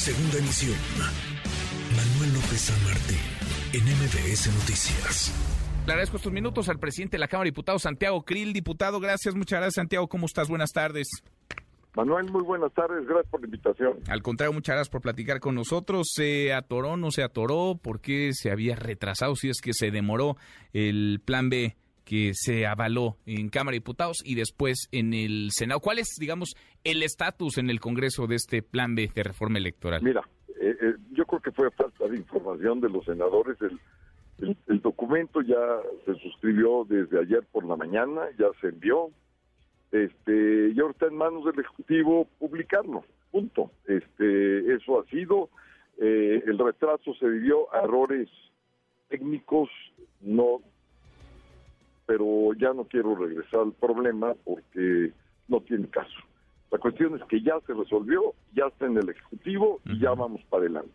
Segunda emisión. Manuel López San Martín, en MBS Noticias. Le agradezco estos minutos al presidente de la Cámara de Diputados, Santiago Krill. Diputado, gracias, muchas gracias, Santiago. ¿Cómo estás? Buenas tardes. Manuel, muy buenas tardes, gracias por la invitación. Al contrario, muchas gracias por platicar con nosotros. ¿Se atoró, no se atoró? ¿Por qué se había retrasado? Si es que se demoró el plan B que se avaló en Cámara de Diputados y después en el Senado. ¿Cuál es, digamos, el estatus en el Congreso de este plan B de reforma electoral? Mira, eh, eh, yo creo que fue falta de información de los senadores. El, documento ya se suscribió desde ayer por la mañana, ya se envió. Este, y ahora está en manos del Ejecutivo publicarlo. Punto. Este, eso ha sido. Eh, el retraso se debió a errores técnicos, no pero ya no quiero regresar al problema porque no tiene caso. La cuestión es que ya se resolvió, ya está en el Ejecutivo y ya vamos para adelante.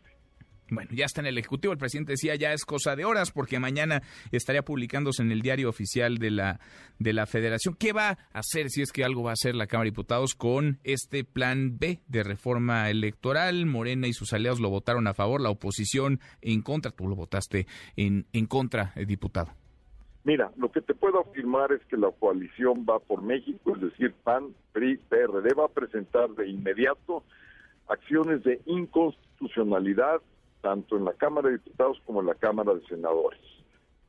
Bueno, ya está en el Ejecutivo. El presidente decía ya es cosa de horas porque mañana estaría publicándose en el diario oficial de la, de la Federación. ¿Qué va a hacer, si es que algo va a hacer la Cámara de Diputados con este plan B de reforma electoral? Morena y sus aliados lo votaron a favor, la oposición en contra. Tú lo votaste en, en contra, eh, diputado. Mira, lo que te puedo afirmar es que la coalición va por México, es decir, PAN, PRI, PRD, va a presentar de inmediato acciones de inconstitucionalidad tanto en la Cámara de Diputados como en la Cámara de Senadores.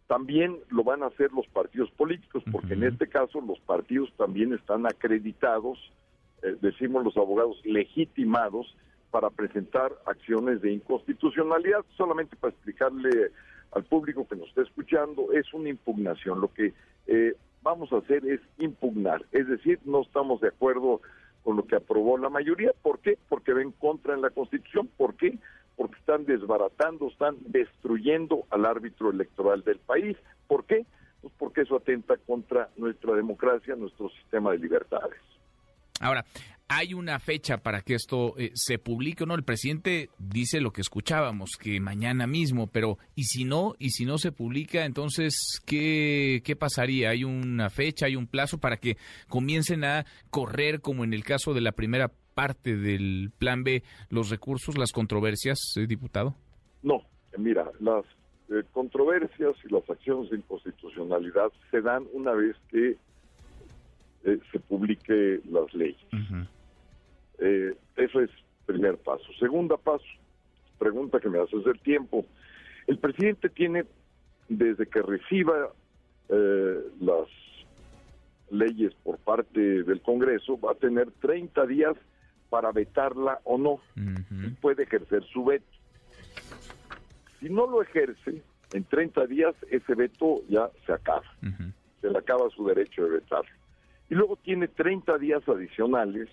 También lo van a hacer los partidos políticos, porque en este caso los partidos también están acreditados, eh, decimos los abogados, legitimados para presentar acciones de inconstitucionalidad, solamente para explicarle al público que nos está escuchando, es una impugnación. Lo que eh, vamos a hacer es impugnar, es decir, no estamos de acuerdo con lo que aprobó la mayoría. ¿Por qué? Porque ven contra en la Constitución. ¿Por qué? Porque están desbaratando, están destruyendo al árbitro electoral del país. ¿Por qué? Pues porque eso atenta contra nuestra democracia, nuestro sistema de libertades. Ahora, ¿hay una fecha para que esto eh, se publique o no? El presidente dice lo que escuchábamos, que mañana mismo, pero ¿y si no? ¿Y si no se publica? Entonces, ¿qué, qué pasaría? ¿Hay una fecha, hay un plazo para que comiencen a correr, como en el caso de la primera parte del Plan B, los recursos, las controversias, eh, diputado? No, mira, las eh, controversias y las acciones de inconstitucionalidad se dan una vez que eh, se publique las leyes. Eh, eso es primer paso. Segunda paso, pregunta que me haces del tiempo. El presidente tiene, desde que reciba eh, las leyes por parte del Congreso, va a tener 30 días para vetarla o no. Puede ejercer su veto. Si no lo ejerce, en 30 días ese veto ya se acaba. Se le acaba su derecho de vetarlo y luego tiene 30 días adicionales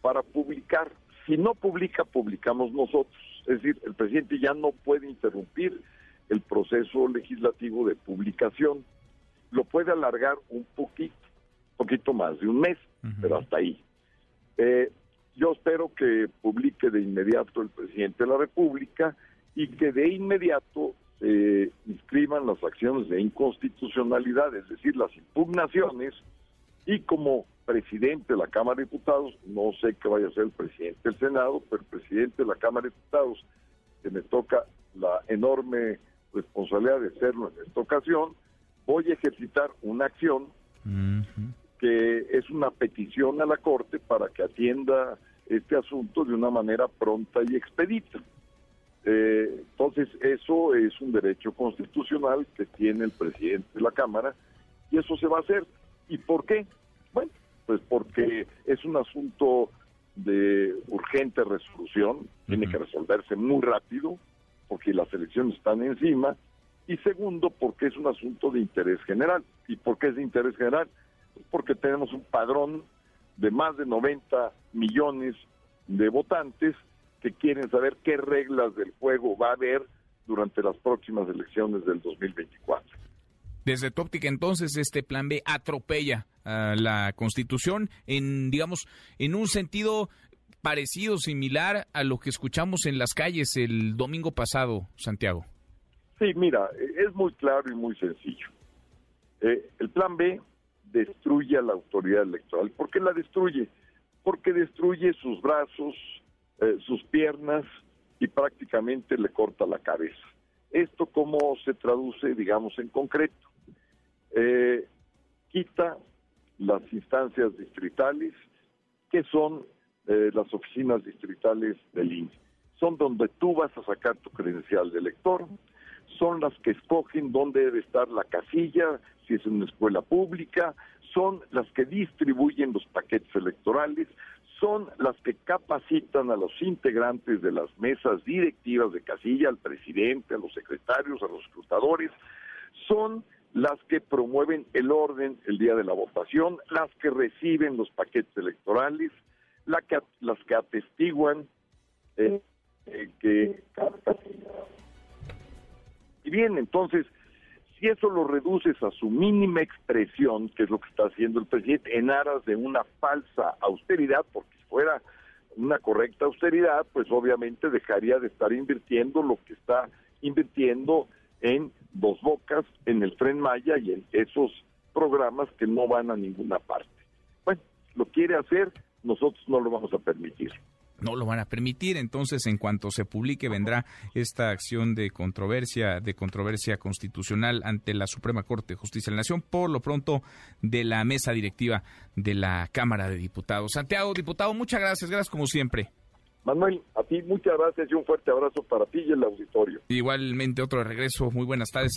para publicar. Si no publica, publicamos nosotros. Es decir, el presidente ya no puede interrumpir el proceso legislativo de publicación. Lo puede alargar un poquito, poquito más de un mes, pero hasta ahí. Eh, yo espero que publique de inmediato el presidente de la República y que de inmediato se inscriban las acciones de inconstitucionalidad, es decir, las impugnaciones y como presidente de la Cámara de Diputados, no sé qué vaya a ser el presidente del Senado, pero el presidente de la Cámara de Diputados, que me toca la enorme responsabilidad de hacerlo en esta ocasión, voy a ejercitar una acción que es una petición a la Corte para que atienda este asunto de una manera pronta y expedita. Eh, entonces, eso es un derecho constitucional que tiene el presidente de la Cámara y eso se va a hacer. ¿Y por qué? Bueno, pues porque es un asunto de urgente resolución, tiene que resolverse muy rápido, porque las elecciones están encima, y segundo, porque es un asunto de interés general. ¿Y por qué es de interés general? Pues porque tenemos un padrón de más de 90 millones de votantes que quieren saber qué reglas del juego va a haber durante las próximas elecciones del 2024. Desde tu óptica, entonces, este plan B atropella a la Constitución en, digamos, en un sentido parecido, similar a lo que escuchamos en las calles el domingo pasado, Santiago. Sí, mira, es muy claro y muy sencillo. Eh, el plan B destruye a la autoridad electoral. ¿Por qué la destruye? Porque destruye sus brazos, eh, sus piernas, y prácticamente le corta la cabeza. ¿Esto cómo se traduce, digamos, en concreto? Eh, quita las instancias distritales, que son eh, las oficinas distritales del INE. Son donde tú vas a sacar tu credencial de elector, son las que escogen dónde debe estar la casilla, si es una escuela pública, son las que distribuyen los paquetes electorales, son las que capacitan a los integrantes de las mesas directivas de casilla, al presidente, a los secretarios, a los escrutadores, son las que promueven el orden el día de la votación, las que reciben los paquetes electorales, la que, las que atestiguan eh, eh, que y bien, entonces, si eso lo reduces a su mínima expresión, que es lo que está haciendo el presidente, en aras de una falsa austeridad, porque fuera una correcta austeridad, pues obviamente dejaría de estar invirtiendo lo que está invirtiendo en Dos Bocas, en el Tren Maya y en esos programas que no van a ninguna parte. Bueno, lo quiere hacer, nosotros no lo vamos a permitir no lo van a permitir. Entonces, en cuanto se publique, vendrá esta acción de controversia, de controversia constitucional ante la Suprema Corte de Justicia de la Nación, por lo pronto de la mesa directiva de la Cámara de Diputados. Santiago, diputado, muchas gracias, gracias como siempre. Manuel, a ti muchas gracias y un fuerte abrazo para ti y el auditorio. Igualmente otro de regreso, muy buenas tardes.